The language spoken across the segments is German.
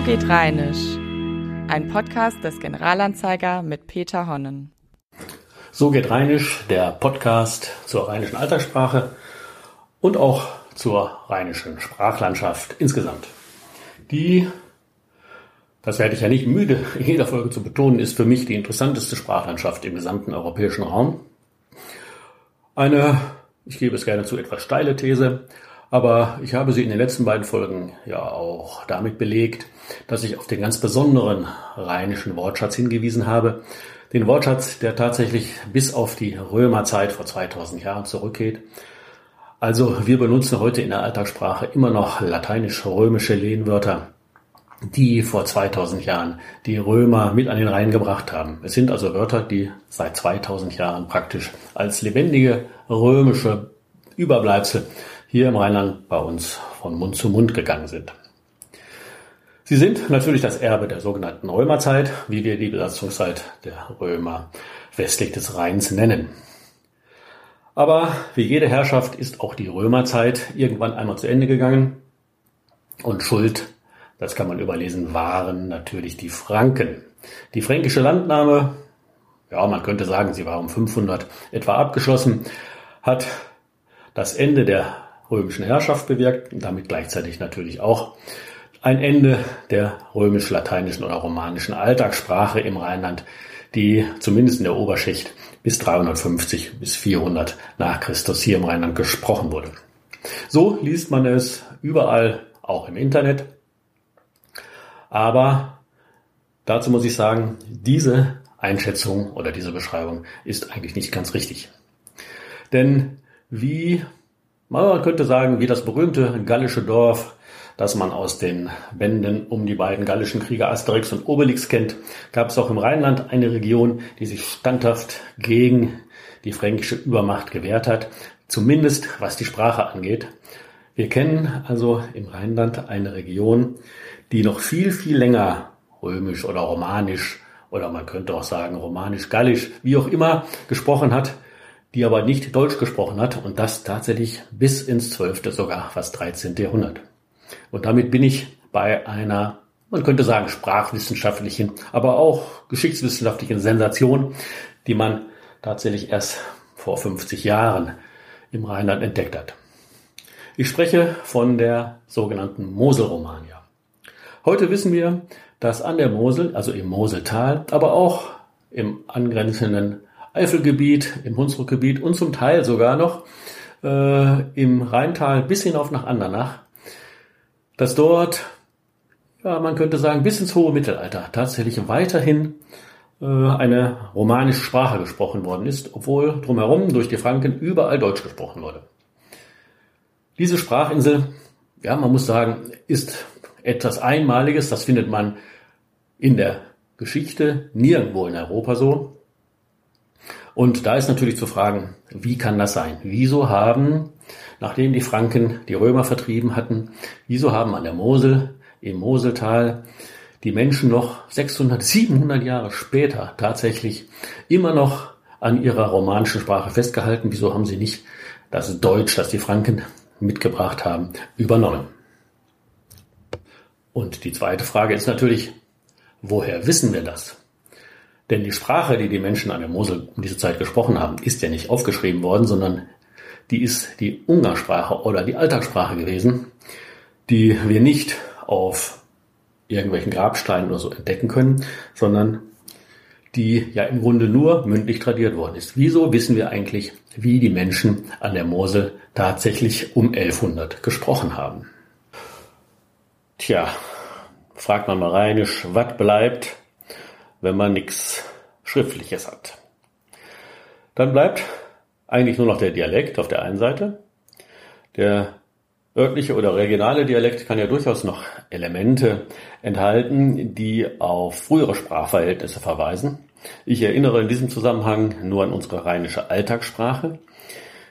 So geht Rheinisch. Ein Podcast des Generalanzeiger mit Peter Honnen. So geht Rheinisch, der Podcast zur rheinischen Alltagssprache und auch zur rheinischen Sprachlandschaft insgesamt. Die, das werde ich ja nicht müde, in jeder Folge zu betonen, ist für mich die interessanteste Sprachlandschaft im gesamten europäischen Raum. Eine, ich gebe es gerne zu, etwas steile These, aber ich habe sie in den letzten beiden Folgen ja auch damit belegt, dass ich auf den ganz besonderen rheinischen Wortschatz hingewiesen habe. Den Wortschatz, der tatsächlich bis auf die Römerzeit vor 2000 Jahren zurückgeht. Also wir benutzen heute in der Alltagssprache immer noch lateinisch-römische Lehnwörter, die vor 2000 Jahren die Römer mit an den Rhein gebracht haben. Es sind also Wörter, die seit 2000 Jahren praktisch als lebendige römische Überbleibsel hier im Rheinland bei uns von Mund zu Mund gegangen sind. Sie sind natürlich das Erbe der sogenannten Römerzeit, wie wir die Besatzungszeit der Römer westlich des Rheins nennen. Aber wie jede Herrschaft ist auch die Römerzeit irgendwann einmal zu Ende gegangen. Und Schuld, das kann man überlesen, waren natürlich die Franken. Die fränkische Landnahme, ja, man könnte sagen, sie war um 500 etwa abgeschlossen, hat das Ende der römischen Herrschaft bewirkt und damit gleichzeitig natürlich auch ein Ende der römisch-lateinischen oder romanischen Alltagssprache im Rheinland, die zumindest in der Oberschicht bis 350 bis 400 nach Christus hier im Rheinland gesprochen wurde. So liest man es überall, auch im Internet. Aber dazu muss ich sagen, diese Einschätzung oder diese Beschreibung ist eigentlich nicht ganz richtig. Denn wie man könnte sagen, wie das berühmte gallische Dorf, das man aus den Bänden um die beiden gallischen Krieger Asterix und Obelix kennt, gab es auch im Rheinland eine Region, die sich standhaft gegen die fränkische Übermacht gewehrt hat, zumindest was die Sprache angeht. Wir kennen also im Rheinland eine Region, die noch viel, viel länger römisch oder romanisch oder man könnte auch sagen romanisch-gallisch, wie auch immer gesprochen hat, die aber nicht Deutsch gesprochen hat und das tatsächlich bis ins 12., sogar fast 13. Jahrhundert. Und damit bin ich bei einer, man könnte sagen, sprachwissenschaftlichen, aber auch geschichtswissenschaftlichen Sensation, die man tatsächlich erst vor 50 Jahren im Rheinland entdeckt hat. Ich spreche von der sogenannten Moselromania. Heute wissen wir, dass an der Mosel, also im Moseltal, aber auch im angrenzenden Eifelgebiet, im Hunsrückgebiet und zum Teil sogar noch äh, im Rheintal bis hinauf nach Andernach, dass dort, ja, man könnte sagen, bis ins hohe Mittelalter tatsächlich weiterhin äh, eine romanische Sprache gesprochen worden ist, obwohl drumherum durch die Franken überall Deutsch gesprochen wurde. Diese Sprachinsel, ja, man muss sagen, ist etwas Einmaliges. Das findet man in der Geschichte nirgendwo in Europa so. Und da ist natürlich zu fragen, wie kann das sein? Wieso haben, nachdem die Franken die Römer vertrieben hatten, wieso haben an der Mosel, im Moseltal, die Menschen noch 600, 700 Jahre später tatsächlich immer noch an ihrer romanischen Sprache festgehalten? Wieso haben sie nicht das Deutsch, das die Franken mitgebracht haben, übernommen? Und die zweite Frage ist natürlich, woher wissen wir das? Denn die Sprache, die die Menschen an der Mosel um diese Zeit gesprochen haben, ist ja nicht aufgeschrieben worden, sondern die ist die Ungarsprache oder die Alltagssprache gewesen, die wir nicht auf irgendwelchen Grabsteinen oder so entdecken können, sondern die ja im Grunde nur mündlich tradiert worden ist. Wieso wissen wir eigentlich, wie die Menschen an der Mosel tatsächlich um 1100 gesprochen haben? Tja, fragt man mal rheinisch, was bleibt, wenn man nichts Schriftliches hat. Dann bleibt eigentlich nur noch der Dialekt auf der einen Seite. Der örtliche oder regionale Dialekt kann ja durchaus noch Elemente enthalten, die auf frühere Sprachverhältnisse verweisen. Ich erinnere in diesem Zusammenhang nur an unsere rheinische Alltagssprache,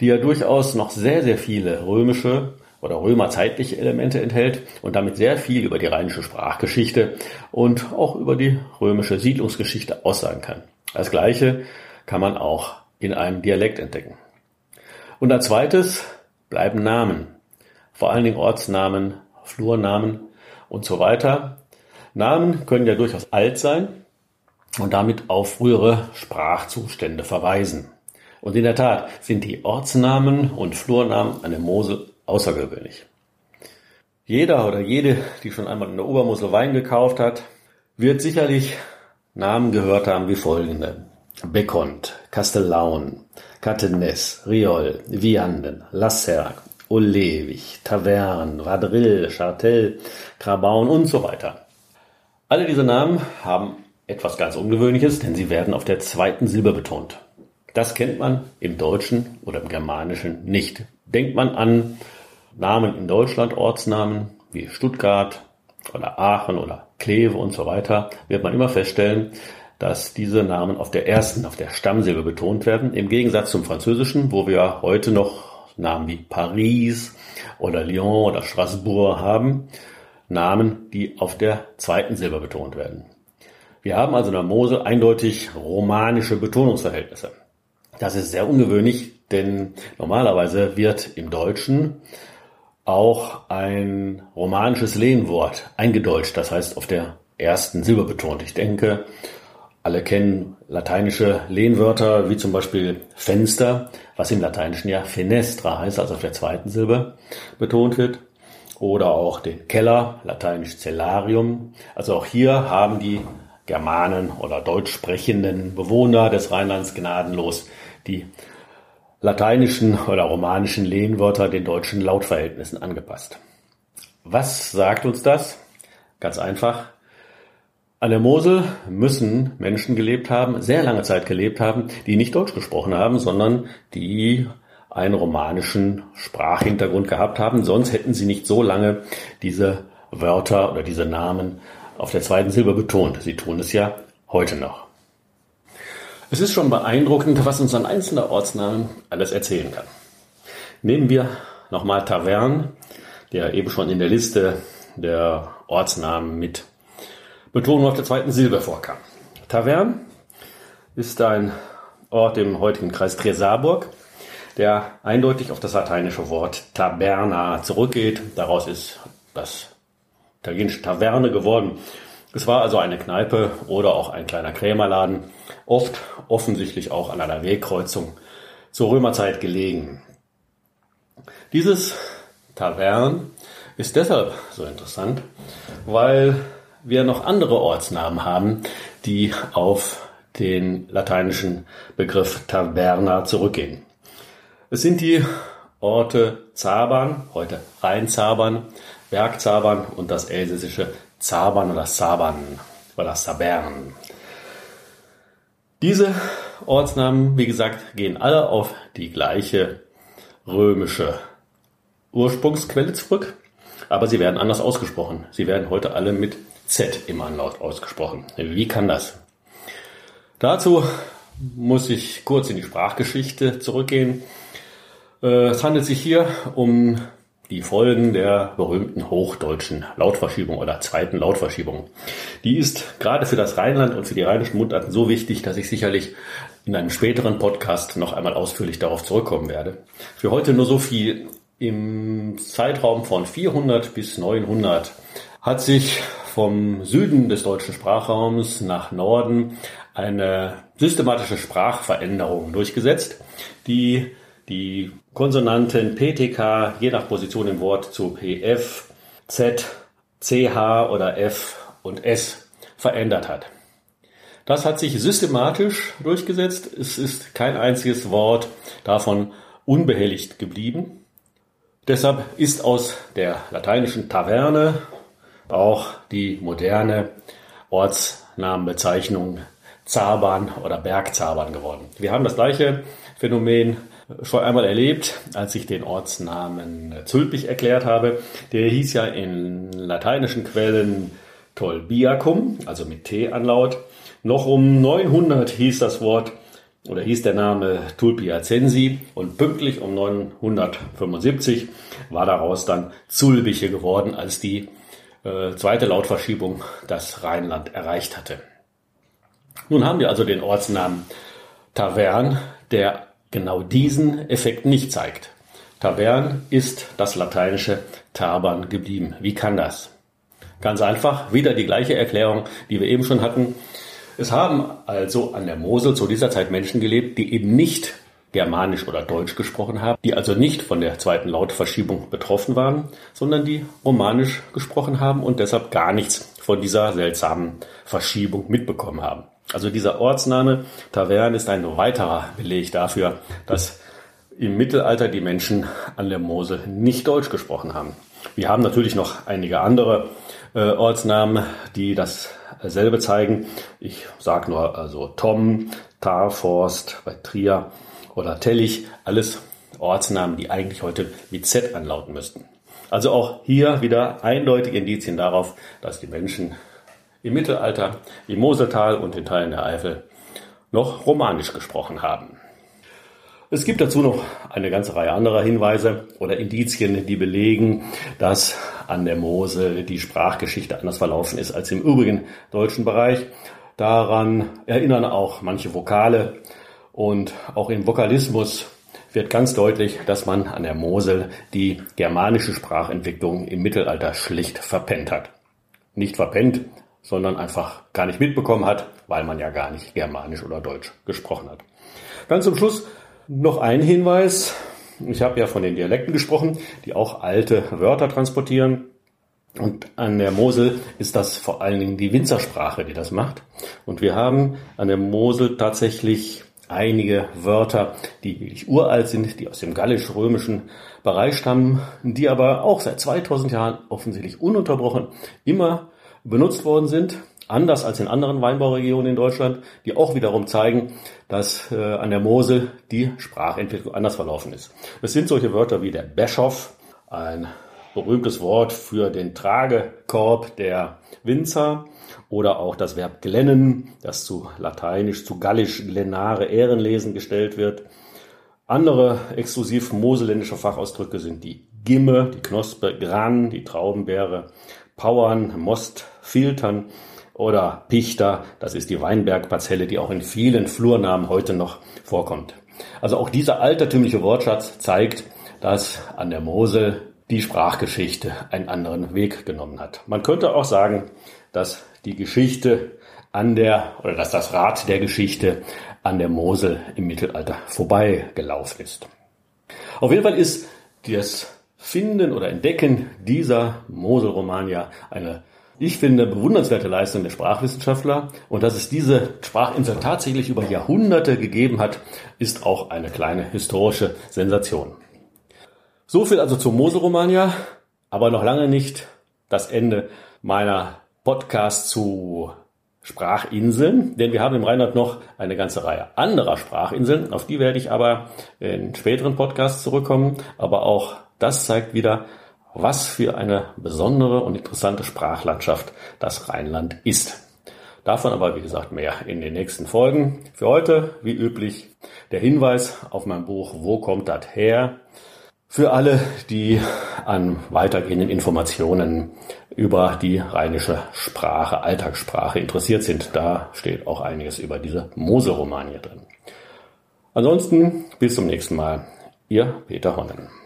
die ja durchaus noch sehr, sehr viele römische oder römerzeitliche Elemente enthält und damit sehr viel über die rheinische Sprachgeschichte und auch über die römische Siedlungsgeschichte aussagen kann. Das Gleiche kann man auch in einem Dialekt entdecken. Und als zweites bleiben Namen, vor allen Dingen Ortsnamen, Flurnamen und so weiter. Namen können ja durchaus alt sein und damit auf frühere Sprachzustände verweisen. Und in der Tat sind die Ortsnamen und Flurnamen an der Mosel außergewöhnlich. Jeder oder jede, die schon einmal in der Obermosel Wein gekauft hat, wird sicherlich Namen gehört haben wie folgende. Becont, Castellaun, Catenes, Riol, Vianden, Lasserg, Olewig, Tavern, Vadril, Chartel, Grabaun und so weiter. Alle diese Namen haben etwas ganz Ungewöhnliches, denn sie werden auf der zweiten Silbe betont. Das kennt man im Deutschen oder im Germanischen nicht. Denkt man an Namen in Deutschland, Ortsnamen wie Stuttgart oder Aachen oder Kleve und so weiter, wird man immer feststellen, dass diese Namen auf der ersten, auf der Stammsilbe betont werden, im Gegensatz zum Französischen, wo wir heute noch Namen wie Paris oder Lyon oder Strasbourg haben, Namen, die auf der zweiten Silbe betont werden. Wir haben also in der Mosel eindeutig romanische Betonungsverhältnisse. Das ist sehr ungewöhnlich, denn normalerweise wird im Deutschen auch ein romanisches Lehnwort eingedeutscht, das heißt auf der ersten Silbe betont. Ich denke, alle kennen lateinische Lehnwörter, wie zum Beispiel Fenster, was im Lateinischen ja Fenestra heißt, also auf der zweiten Silbe betont wird. Oder auch den Keller, lateinisch Cellarium. Also auch hier haben die Germanen oder deutsch sprechenden Bewohner des Rheinlands gnadenlos die lateinischen oder romanischen Lehnwörter den deutschen Lautverhältnissen angepasst. Was sagt uns das? Ganz einfach. An der Mosel müssen Menschen gelebt haben, sehr lange Zeit gelebt haben, die nicht Deutsch gesprochen haben, sondern die einen romanischen Sprachhintergrund gehabt haben. Sonst hätten sie nicht so lange diese Wörter oder diese Namen auf der zweiten Silbe betont. Sie tun es ja heute noch. Es ist schon beeindruckend, was uns ein einzelner Ortsname alles erzählen kann. Nehmen wir nochmal Tavern, der eben schon in der Liste der Ortsnamen mit Betonung auf der zweiten Silbe vorkam. Tavern ist ein Ort im heutigen Kreis Trier-Saarburg, der eindeutig auf das lateinische Wort Taberna zurückgeht. Daraus ist das italienische Taverne geworden. Es war also eine Kneipe oder auch ein kleiner Krämerladen, oft offensichtlich auch an einer Wegkreuzung zur Römerzeit gelegen. Dieses Tavern ist deshalb so interessant, weil wir noch andere Ortsnamen haben, die auf den lateinischen Begriff Taverna zurückgehen. Es sind die Orte Zabern, heute Rheinzabern, Bergzabern und das elsässische Zabern oder Saban oder Sabern. Diese Ortsnamen, wie gesagt, gehen alle auf die gleiche römische Ursprungsquelle zurück, aber sie werden anders ausgesprochen. Sie werden heute alle mit Z im Anlaut ausgesprochen. Wie kann das? Dazu muss ich kurz in die Sprachgeschichte zurückgehen. Äh, es handelt sich hier um die Folgen der berühmten hochdeutschen Lautverschiebung oder zweiten Lautverschiebung. Die ist gerade für das Rheinland und für die rheinischen Mundarten so wichtig, dass ich sicherlich in einem späteren Podcast noch einmal ausführlich darauf zurückkommen werde. Für heute nur so viel. Im Zeitraum von 400 bis 900 hat sich vom Süden des deutschen Sprachraums nach Norden eine systematische Sprachveränderung durchgesetzt, die die Konsonanten PTK je nach Position im Wort zu PF, Z, CH oder F und S verändert hat. Das hat sich systematisch durchgesetzt. Es ist kein einziges Wort davon unbehelligt geblieben. Deshalb ist aus der lateinischen Taverne auch die moderne Ortsnamenbezeichnung Zabern oder Bergzabern geworden. Wir haben das gleiche Phänomen schon einmal erlebt, als ich den Ortsnamen Zülpich erklärt habe. Der hieß ja in lateinischen Quellen Tolbiacum, also mit T-Anlaut. Noch um 900 hieß das Wort oder hieß der Name Tulpiacensi und pünktlich um 975 war daraus dann Zulbiche geworden, als die äh, zweite Lautverschiebung das Rheinland erreicht hatte. Nun haben wir also den Ortsnamen Tavern, der genau diesen Effekt nicht zeigt. Tavern ist das lateinische Tabern geblieben. Wie kann das? Ganz einfach, wieder die gleiche Erklärung, die wir eben schon hatten. Es haben also an der Mosel zu dieser Zeit Menschen gelebt, die eben nicht Germanisch oder Deutsch gesprochen haben, die also nicht von der zweiten Lautverschiebung betroffen waren, sondern die Romanisch gesprochen haben und deshalb gar nichts von dieser seltsamen Verschiebung mitbekommen haben. Also dieser Ortsname Tavern ist ein weiterer Beleg dafür, dass im Mittelalter die Menschen an der Mosel nicht Deutsch gesprochen haben. Wir haben natürlich noch einige andere äh, Ortsnamen, die dasselbe zeigen. Ich sage nur also Tom, Tarforst bei Trier oder Tellich, alles Ortsnamen, die eigentlich heute mit Z anlauten müssten. Also auch hier wieder eindeutige Indizien darauf, dass die Menschen im Mittelalter im Moseltal und in Teilen der Eifel noch romanisch gesprochen haben. Es gibt dazu noch eine ganze Reihe anderer Hinweise oder Indizien, die belegen, dass an der Mosel die Sprachgeschichte anders verlaufen ist als im übrigen deutschen Bereich. Daran erinnern auch manche Vokale und auch im Vokalismus wird ganz deutlich, dass man an der Mosel die germanische Sprachentwicklung im Mittelalter schlicht verpennt hat. Nicht verpennt, sondern einfach gar nicht mitbekommen hat, weil man ja gar nicht Germanisch oder Deutsch gesprochen hat. Ganz zum Schluss noch ein Hinweis. Ich habe ja von den Dialekten gesprochen, die auch alte Wörter transportieren. Und an der Mosel ist das vor allen Dingen die Winzersprache, die das macht. Und wir haben an der Mosel tatsächlich einige Wörter, die wirklich uralt sind, die aus dem gallisch-römischen Bereich stammen, die aber auch seit 2000 Jahren offensichtlich ununterbrochen immer benutzt worden sind, anders als in anderen Weinbauregionen in Deutschland, die auch wiederum zeigen, dass äh, an der Mosel die Sprachentwicklung anders verlaufen ist. Es sind solche Wörter wie der Beschoff, ein berühmtes Wort für den Tragekorb der Winzer oder auch das Verb glennen, das zu lateinisch, zu gallisch glenare Ehrenlesen gestellt wird. Andere exklusiv moselländische Fachausdrücke sind die Gimme, die Knospe, Gran, die Traubenbeere, Pauern, Most, Filtern oder Pichter, das ist die Weinbergparzelle, die auch in vielen Flurnamen heute noch vorkommt. Also auch dieser altertümliche Wortschatz zeigt, dass an der Mosel die Sprachgeschichte einen anderen Weg genommen hat. Man könnte auch sagen, dass die Geschichte an der, oder dass das Rad der Geschichte an der Mosel im Mittelalter vorbeigelaufen ist. Auf jeden Fall ist das Finden oder Entdecken dieser Moselromania eine, ich finde, bewundernswerte Leistung der Sprachwissenschaftler. Und dass es diese Sprachinsel tatsächlich über Jahrhunderte gegeben hat, ist auch eine kleine historische Sensation. So viel also zur Moselromania, aber noch lange nicht das Ende meiner Podcast zu Sprachinseln, denn wir haben im Rheinland noch eine ganze Reihe anderer Sprachinseln, auf die werde ich aber in späteren Podcasts zurückkommen, aber auch das zeigt wieder, was für eine besondere und interessante Sprachlandschaft das Rheinland ist. Davon aber, wie gesagt, mehr in den nächsten Folgen. Für heute, wie üblich, der Hinweis auf mein Buch Wo kommt das her? Für alle, die an weitergehenden Informationen über die rheinische Sprache, Alltagssprache interessiert sind, da steht auch einiges über diese Mose-Romanie drin. Ansonsten bis zum nächsten Mal. Ihr Peter Honnen.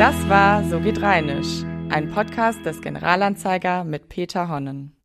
Das war So geht Rheinisch, ein Podcast des Generalanzeiger mit Peter Honnen.